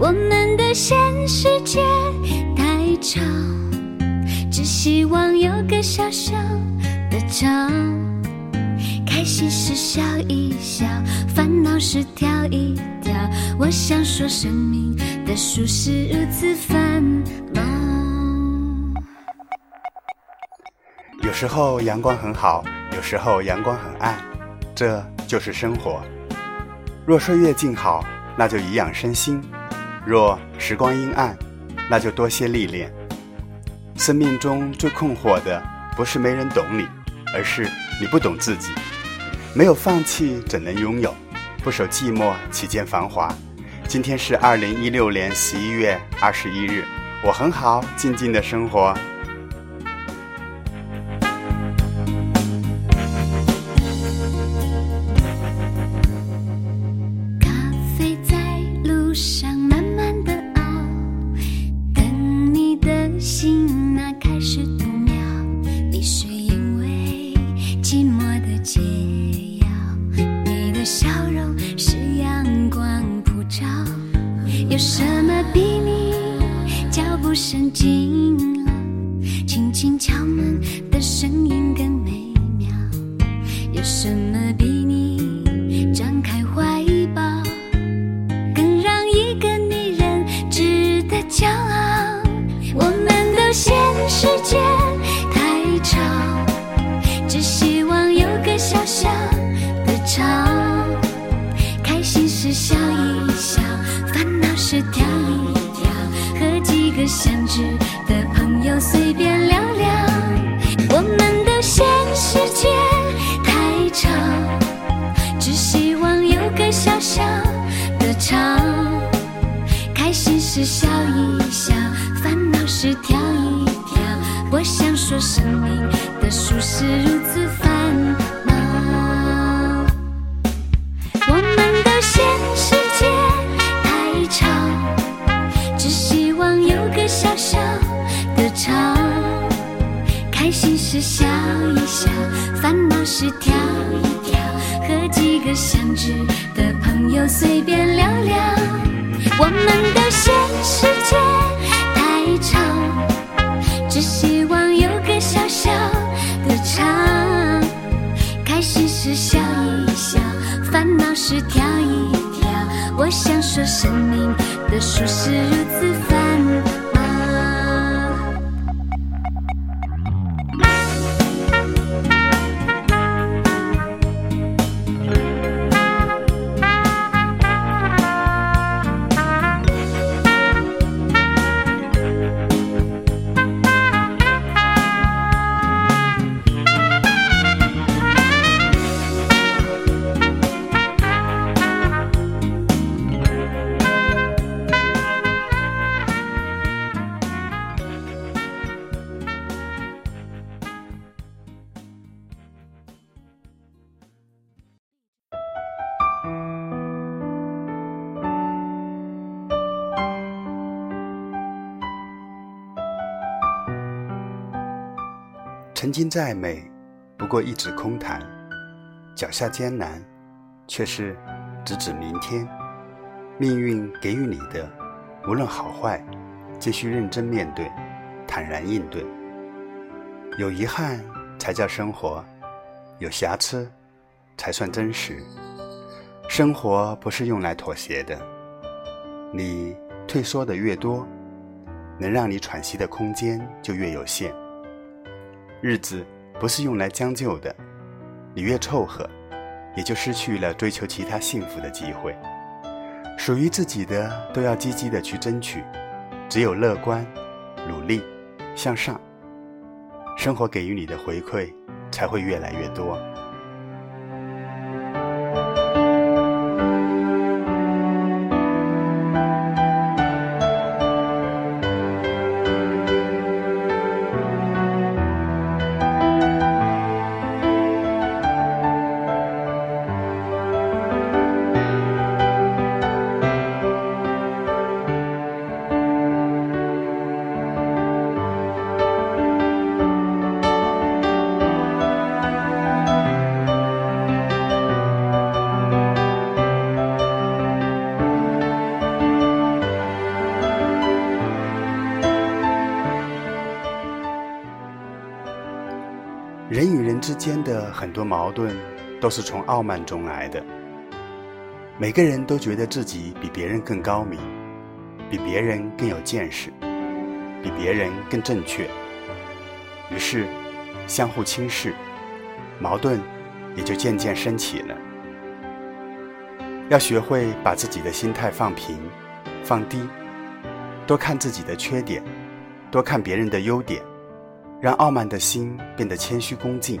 我们的现世界太吵，只希望有个小小的照。开心时笑一笑，烦恼时跳一跳。我想说，生命的树是如此繁忙。有时候阳光很好，有时候阳光很暗，这就是生活。若岁月静好，那就颐养身心；若时光阴暗，那就多些历练。生命中最困惑的，不是没人懂你，而是你不懂自己。没有放弃，怎能拥有？不守寂寞，岂见繁华？今天是二零一六年十一月二十一日，我很好，静静的生活。有什么比你脚步声近了？轻轻敲门的声音更美烦恼时跳一跳，和几个相知的朋友随便聊聊。我们的现世界太吵，只希望有个小小的照。开心时笑一笑，烦恼时跳一跳。我想说，生命的树是如此曾经再美，不过一纸空谈；脚下艰难，却是直指明天。命运给予你的，无论好坏，皆需认真面对，坦然应对。有遗憾才叫生活，有瑕疵才算真实。生活不是用来妥协的，你退缩的越多，能让你喘息的空间就越有限。日子不是用来将就的，你越凑合，也就失去了追求其他幸福的机会。属于自己的都要积极的去争取，只有乐观、努力、向上，生活给予你的回馈才会越来越多。很多矛盾，都是从傲慢中来的。每个人都觉得自己比别人更高明，比别人更有见识，比别人更正确，于是相互轻视，矛盾也就渐渐升起了。要学会把自己的心态放平、放低，多看自己的缺点，多看别人的优点。让傲慢的心变得谦虚恭敬，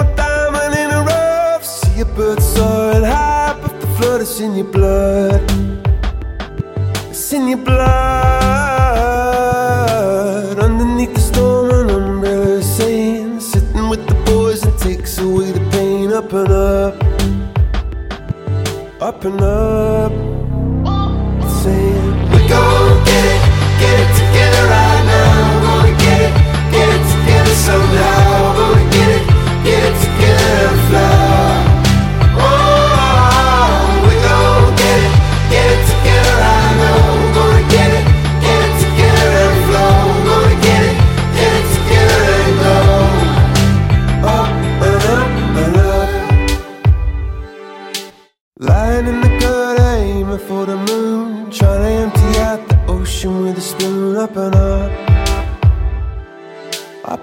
a soaring high, but the flood is in your blood. It's in your blood. Underneath the storm, an umbrella is saying, sitting with the boys and takes away the pain. Up and up, up and up.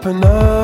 open up.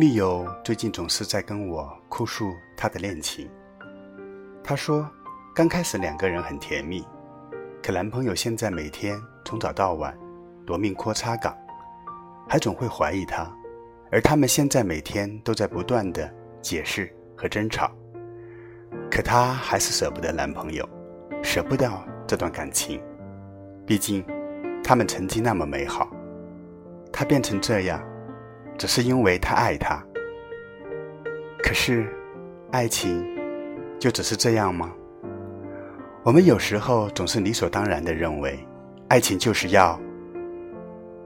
密友最近总是在跟我哭诉他的恋情。他说，刚开始两个人很甜蜜，可男朋友现在每天从早到晚夺命拖擦岗，还总会怀疑她，而他们现在每天都在不断的解释和争吵。可她还是舍不得男朋友，舍不掉这段感情，毕竟他们曾经那么美好，他变成这样。只是因为他爱她，可是，爱情就只是这样吗？我们有时候总是理所当然的认为，爱情就是要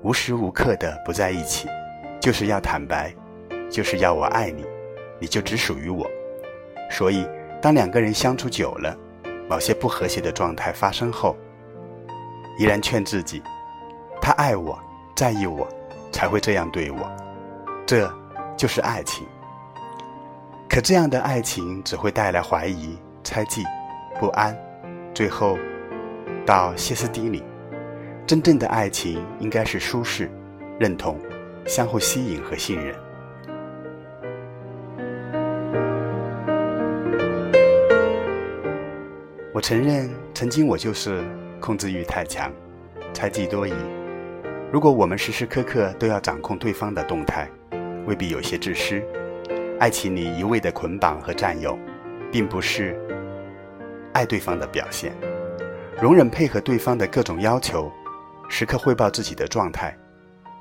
无时无刻的不在一起，就是要坦白，就是要我爱你，你就只属于我。所以，当两个人相处久了，某些不和谐的状态发生后，依然劝自己，他爱我，在意我，才会这样对我。这就是爱情，可这样的爱情只会带来怀疑、猜忌、不安，最后到歇斯底里。真正的爱情应该是舒适、认同、相互吸引和信任。我承认，曾经我就是控制欲太强，猜忌多疑。如果我们时时刻刻都要掌控对方的动态，未必有些自私，爱情里一味的捆绑和占有，并不是爱对方的表现。容忍配合对方的各种要求，时刻汇报自己的状态，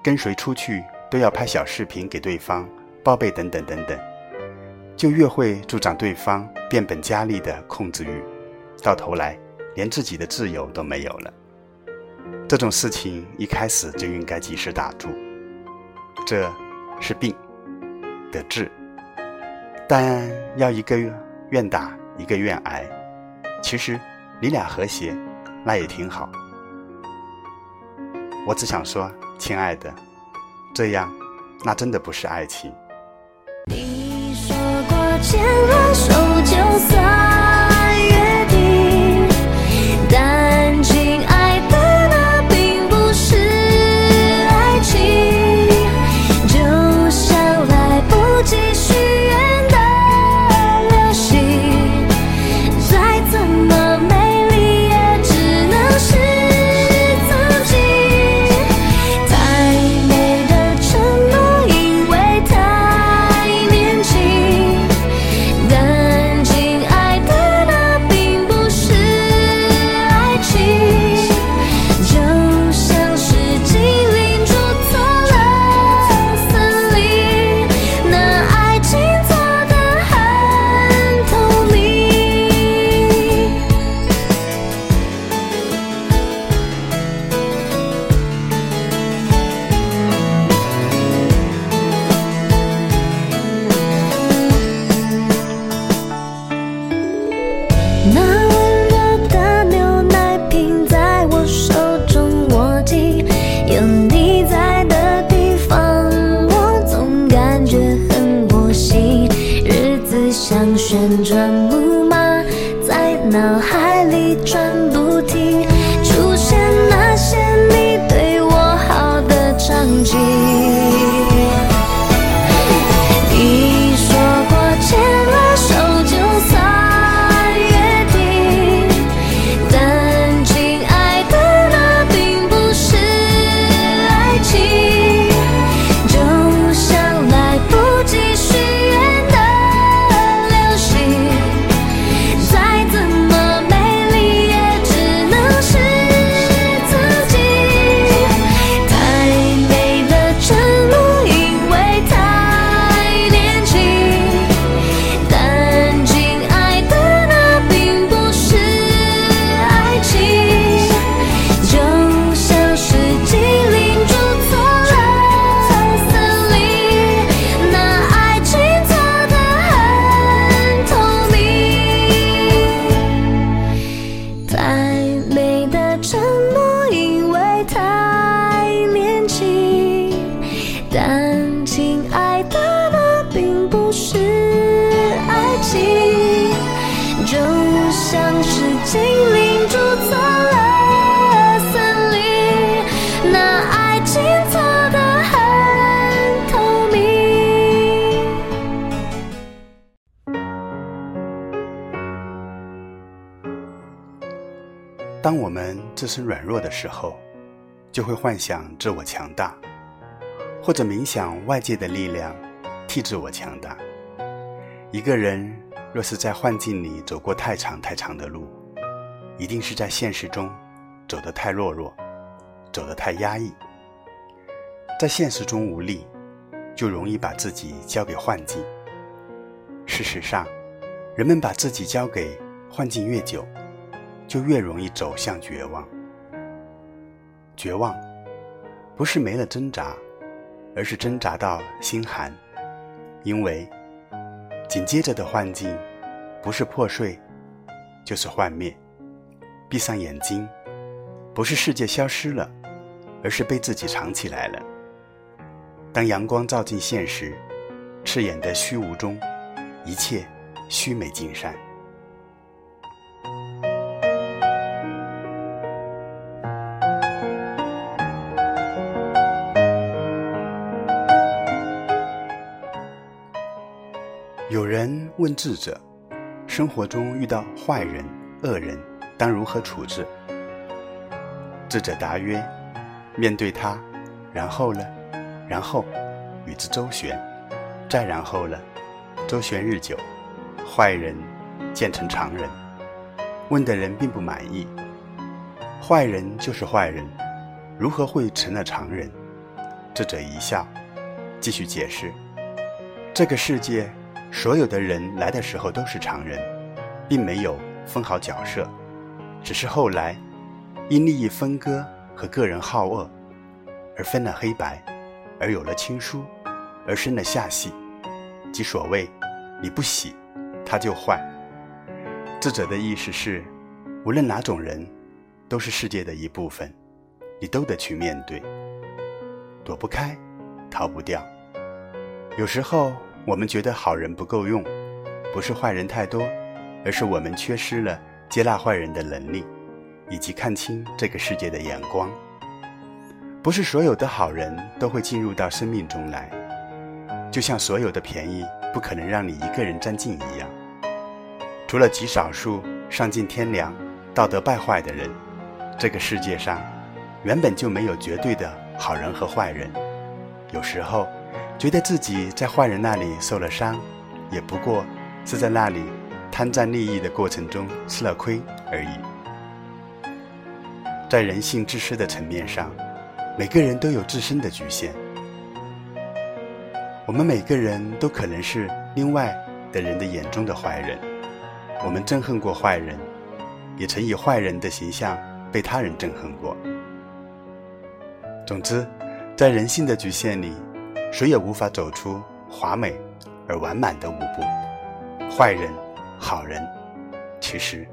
跟谁出去都要拍小视频给对方报备等等等等，就越会助长对方变本加厉的控制欲，到头来连自己的自由都没有了。这种事情一开始就应该及时打住。这。是病得治，但要一个愿打一个愿挨。其实你俩和谐，那也挺好。我只想说，亲爱的，这样那真的不是爱情。你说过牵了手旋转木。但亲爱的那并不是爱情就像是精灵住错了森林那爱情错的很透明。当我们自身软弱的时候就会幻想自我强大。或者冥想外界的力量替自我强大。一个人若是在幻境里走过太长太长的路，一定是在现实中走得太懦弱，走得太压抑。在现实中无力，就容易把自己交给幻境。事实上，人们把自己交给幻境越久，就越容易走向绝望。绝望，不是没了挣扎，而是挣扎到心寒，因为紧接着的幻境，不是破碎，就是幻灭。闭上眼睛，不是世界消失了，而是被自己藏起来了。当阳光照进现实，刺眼的虚无中，一切虚美尽散。问智者：生活中遇到坏人、恶人，当如何处置？智者答曰：面对他，然后呢？然后与之周旋，再然后呢？周旋日久，坏人渐成常人。问的人并不满意。坏人就是坏人，如何会成了常人？智者一笑，继续解释：这个世界。所有的人来的时候都是常人，并没有分好角色，只是后来因利益分割和个人好恶而分了黑白，而有了亲疏，而生了下系，即所谓你不喜，他就坏。智者的意思是，无论哪种人，都是世界的一部分，你都得去面对，躲不开，逃不掉。有时候。我们觉得好人不够用，不是坏人太多，而是我们缺失了接纳坏人的能力，以及看清这个世界的眼光。不是所有的好人都会进入到生命中来，就像所有的便宜不可能让你一个人占尽一样。除了极少数丧尽天良、道德败坏的人，这个世界上原本就没有绝对的好人和坏人。有时候。觉得自己在坏人那里受了伤，也不过是在那里贪占利益的过程中吃了亏而已。在人性自私的层面上，每个人都有自身的局限。我们每个人都可能是另外的人的眼中的坏人。我们憎恨过坏人，也曾以坏人的形象被他人憎恨过。总之，在人性的局限里。谁也无法走出华美而完满的舞步。坏人、好人，其实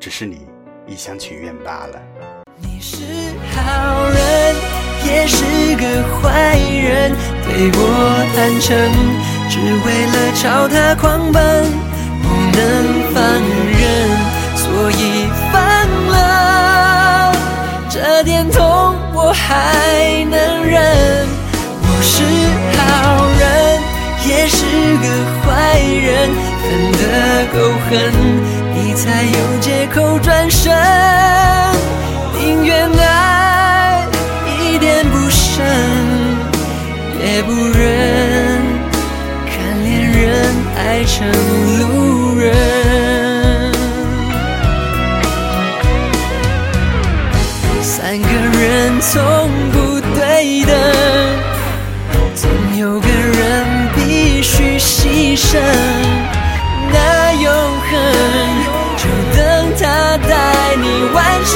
只是你一厢情愿罢了。你是好人，也是个坏人，对我坦诚，只为了朝他狂奔，不能放任，所以放了。这点痛我还能忍。是好人，也是个坏人，分得够狠，你才有借口转身。宁愿爱一点不深，也不忍看恋人爱成路人。三个人从不对等。牺牲，那永恒就等他带你完成。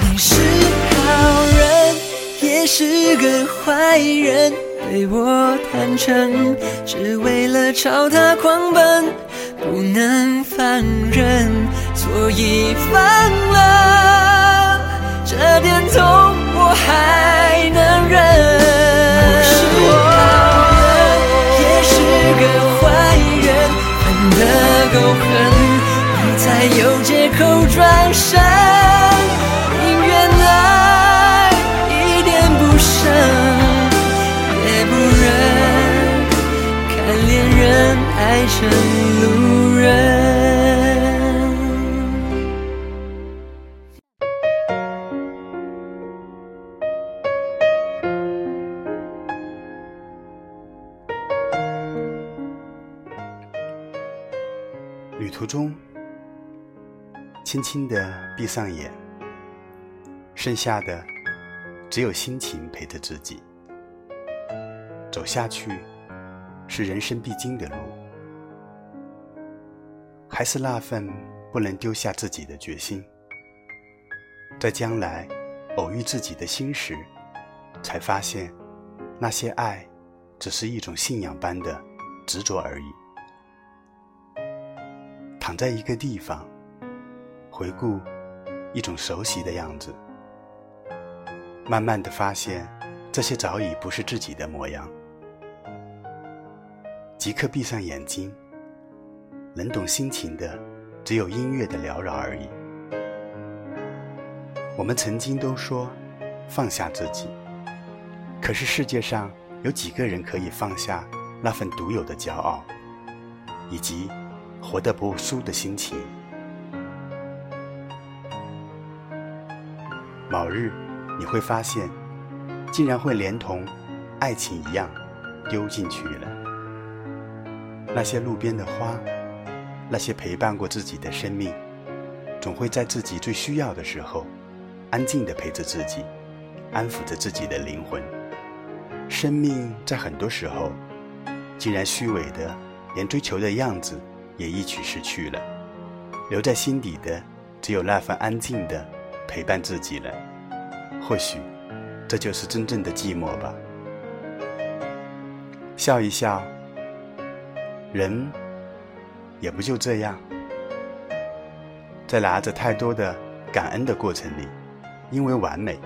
你是好人，也是个坏人，对我坦诚，只为了朝他狂奔，不能放任，所以放了这点痛，我还。能忍，够狠你才有借口转身宁愿爱一点不剩也不忍看恋人爱成路人。中，轻轻地闭上眼，剩下的只有心情陪着自己。走下去，是人生必经的路，还是那份不能丢下自己的决心？在将来偶遇自己的心时，才发现，那些爱，只是一种信仰般的执着而已。躺在一个地方，回顾一种熟悉的样子，慢慢的发现，这些早已不是自己的模样。即刻闭上眼睛，能懂心情的，只有音乐的缭绕而已。我们曾经都说放下自己，可是世界上有几个人可以放下那份独有的骄傲，以及？活得不输的心情。某日，你会发现，竟然会连同爱情一样丢进去了。那些路边的花，那些陪伴过自己的生命，总会在自己最需要的时候，安静地陪着自己，安抚着自己的灵魂。生命在很多时候，竟然虚伪的，连追求的样子。也一起失去了，留在心底的只有那份安静的陪伴自己了。或许，这就是真正的寂寞吧。笑一笑，人也不就这样，在拿着太多的感恩的过程里，因为完美，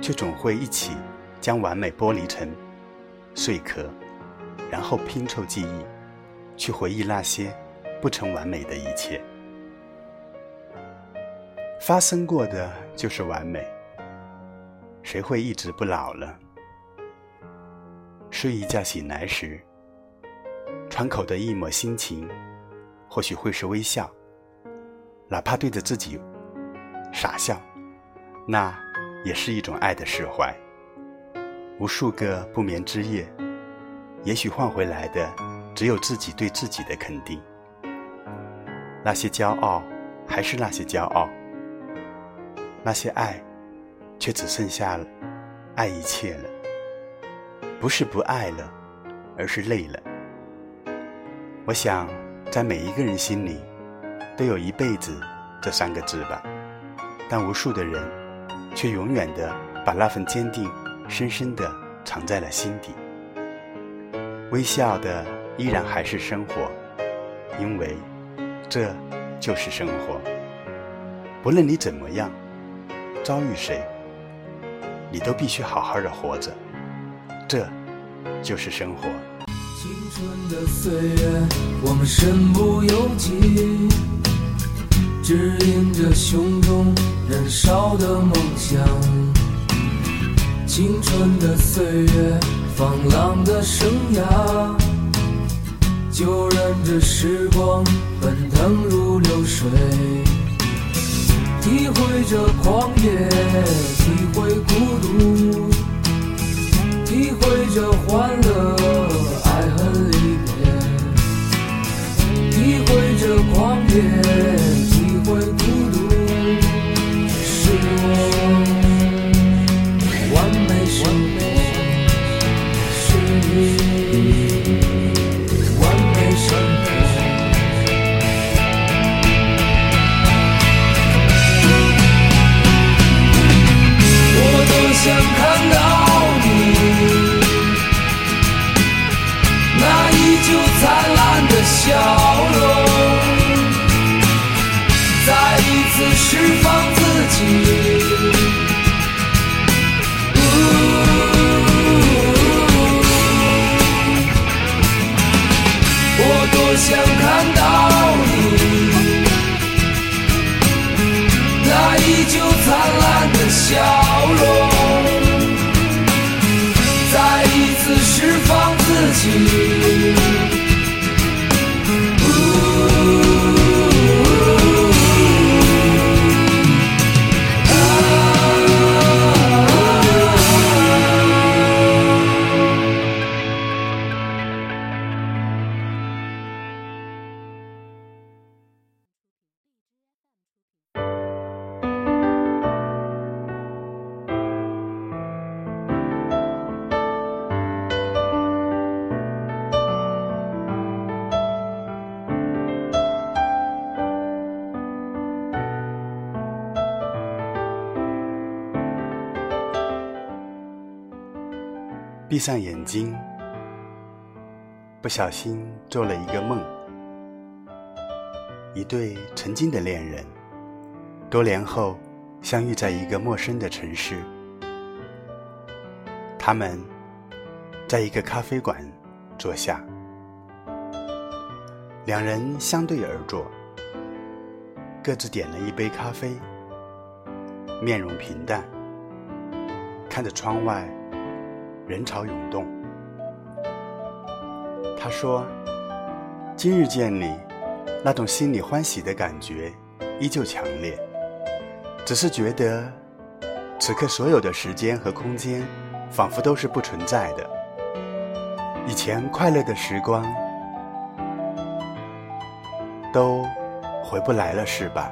却总会一起将完美剥离成碎壳，然后拼凑记忆，去回忆那些。不成完美的一切，发生过的就是完美。谁会一直不老呢？睡一觉醒来时，窗口的一抹心情，或许会是微笑，哪怕对着自己傻笑，那也是一种爱的释怀。无数个不眠之夜，也许换回来的只有自己对自己的肯定。那些骄傲，还是那些骄傲；那些爱，却只剩下了爱一切了。不是不爱了，而是累了。我想，在每一个人心里，都有一辈子这三个字吧。但无数的人，却永远的把那份坚定，深深的藏在了心底。微笑的依然还是生活，因为。这就是生活。不论你怎么样，遭遇谁，你都必须好好的活着。这就是生活。青春的岁月，我们身不由己，指引着胸中燃烧的梦想。青春的岁月，放浪的生涯。就任这时光奔腾如流水，体会着狂野，体会孤独，体会着欢乐，爱恨离别，体会着狂野。体会孤独，是我闭上眼睛，不小心做了一个梦。一对曾经的恋人，多年后相遇在一个陌生的城市。他们在一个咖啡馆坐下，两人相对而坐，各自点了一杯咖啡，面容平淡，看着窗外人潮涌动。他说：“今日见你。”那种心里欢喜的感觉依旧强烈，只是觉得此刻所有的时间和空间仿佛都是不存在的。以前快乐的时光都回不来了，是吧？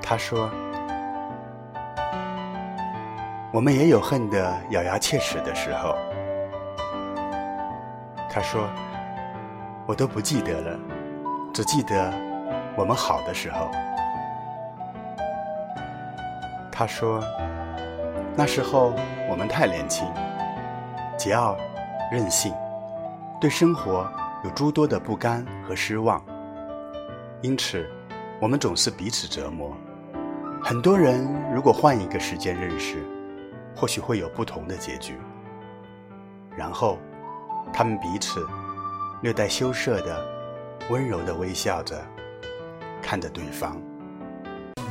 他说：“我们也有恨得咬牙切齿的时候。”他说。我都不记得了，只记得我们好的时候。他说：“那时候我们太年轻，桀骜任性，对生活有诸多的不甘和失望，因此我们总是彼此折磨。很多人如果换一个时间认识，或许会有不同的结局。然后他们彼此。”略带羞涩的、温柔的微笑着，看着对方。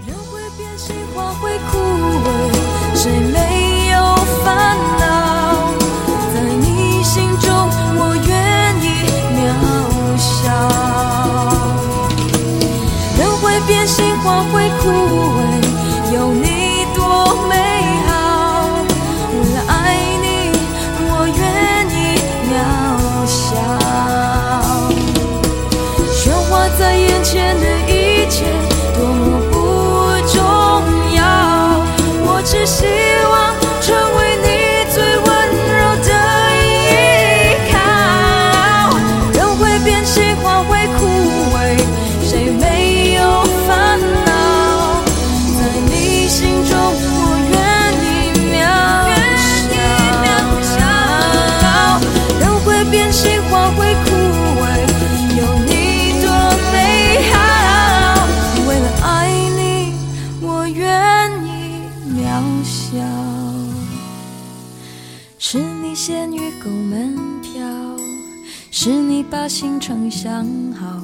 人会变心，花会枯萎，谁没有烦恼？在你心中，我愿意渺小。人会变心，花会枯萎，心程想好，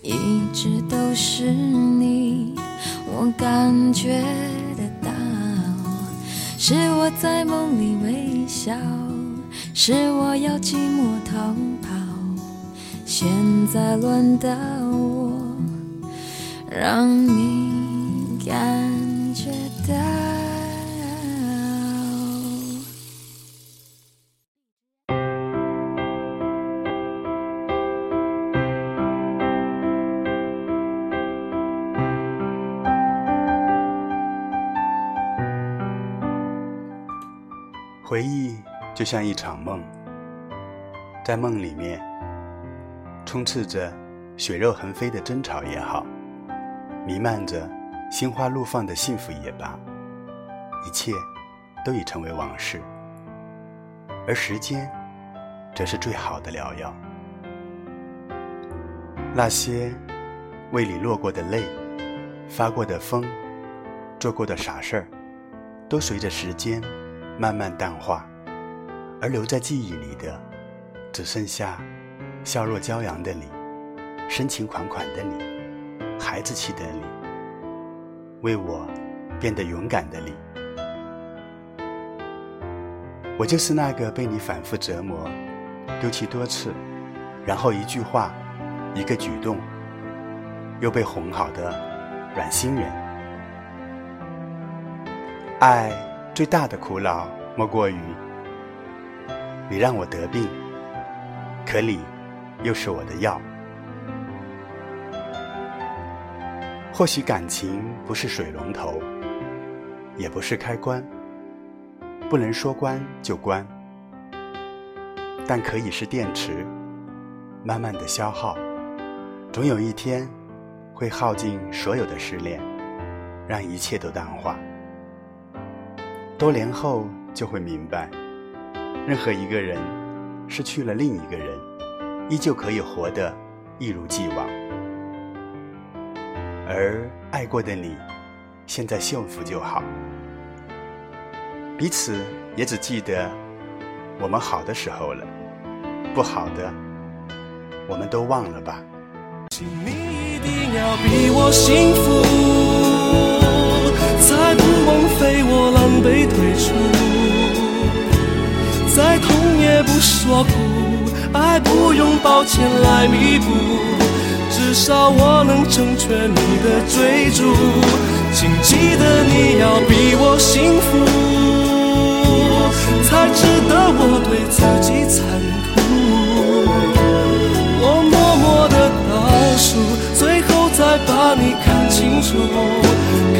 一直都是你，我感觉得到。是我在梦里微笑，是我要寂寞逃跑。现在轮到我，让你回忆就像一场梦，在梦里面充斥着血肉横飞的争吵也好，弥漫着心花怒放的幸福也罢，一切都已成为往事，而时间则是最好的良药。那些为你落过的泪、发过的疯、做过的傻事儿，都随着时间。慢慢淡化，而留在记忆里的，只剩下笑若骄阳的你，深情款款的你，孩子气的你，为我变得勇敢的你。我就是那个被你反复折磨、丢弃多次，然后一句话、一个举动，又被哄好的软心人。爱。最大的苦恼莫过于，你让我得病，可你又是我的药。或许感情不是水龙头，也不是开关，不能说关就关，但可以是电池，慢慢的消耗，总有一天会耗尽所有的失恋，让一切都淡化。多年后就会明白，任何一个人失去了另一个人，依旧可以活得一如既往。而爱过的你，现在幸福就好。彼此也只记得我们好的时候了，不好的，我们都忘了吧。请你一定要比我幸福，被退出。再痛也不说苦，爱不用抱歉来弥补，至少我能成全你的追逐。请记得你要比我幸福。才值得我对自己残酷。我默默的倒数，最后再把你看清楚。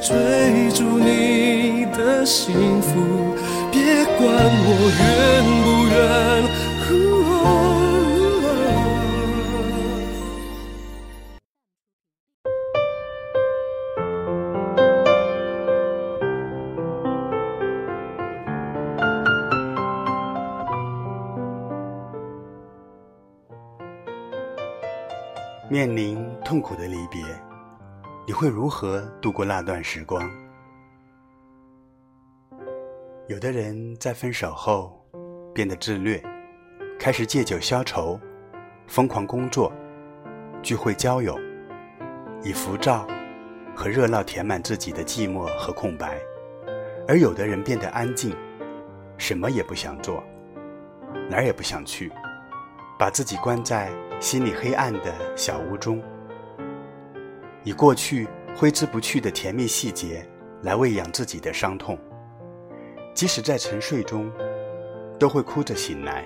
追逐你的幸福，别管我愿不愿。面临痛苦的离别，你会如何度过那段时光？有的人在分手后变得自虐，开始借酒消愁，疯狂工作，聚会交友，以浮躁和热闹填满自己的寂寞和空白；而有的人变得安静，什么也不想做，哪儿也不想去，把自己关在。心里黑暗的小屋中，以过去挥之不去的甜蜜细节来喂养自己的伤痛。即使在沉睡中，都会哭着醒来。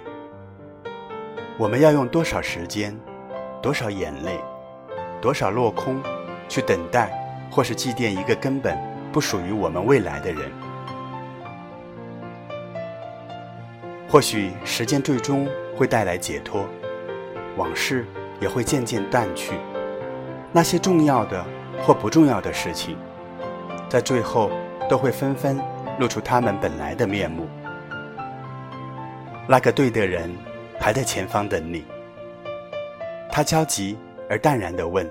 我们要用多少时间、多少眼泪、多少落空，去等待或是祭奠一个根本不属于我们未来的人？或许时间最终会带来解脱。往事也会渐渐淡去，那些重要的或不重要的事情，在最后都会纷纷露出他们本来的面目。那个对的人还在前方等你，他焦急而淡然地问：“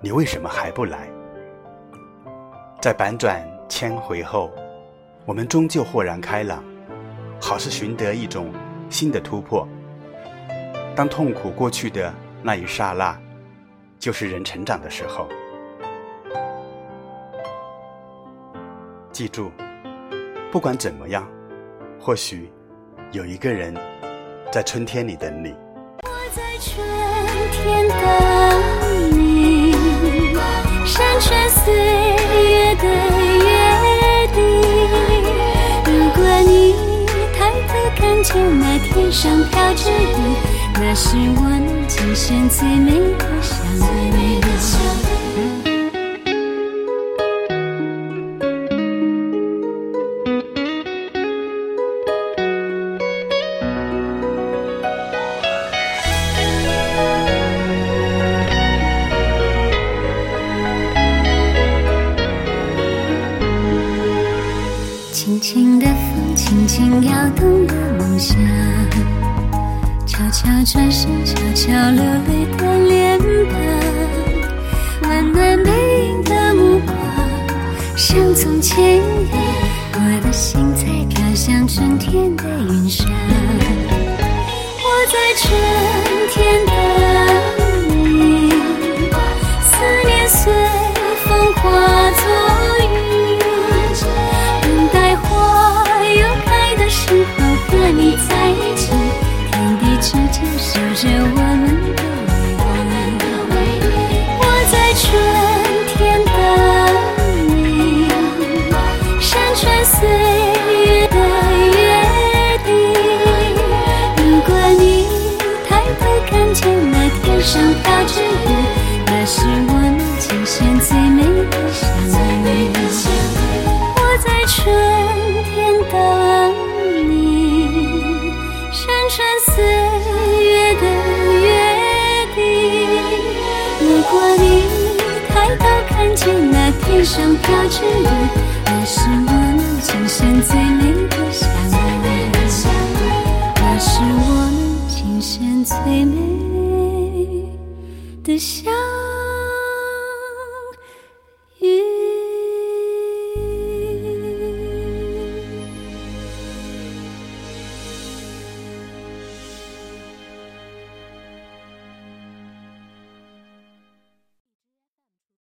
你为什么还不来？”在百转千回后，我们终究豁然开朗，好似寻得一种新的突破。当痛苦过去的那一刹那，就是人成长的时候。记住，不管怎么样，或许有一个人在春天里等你。我在春天等你，山川岁月的约定。如果你抬头看见那天上飘着雨。那是我今生最美的相遇。轻像飘起的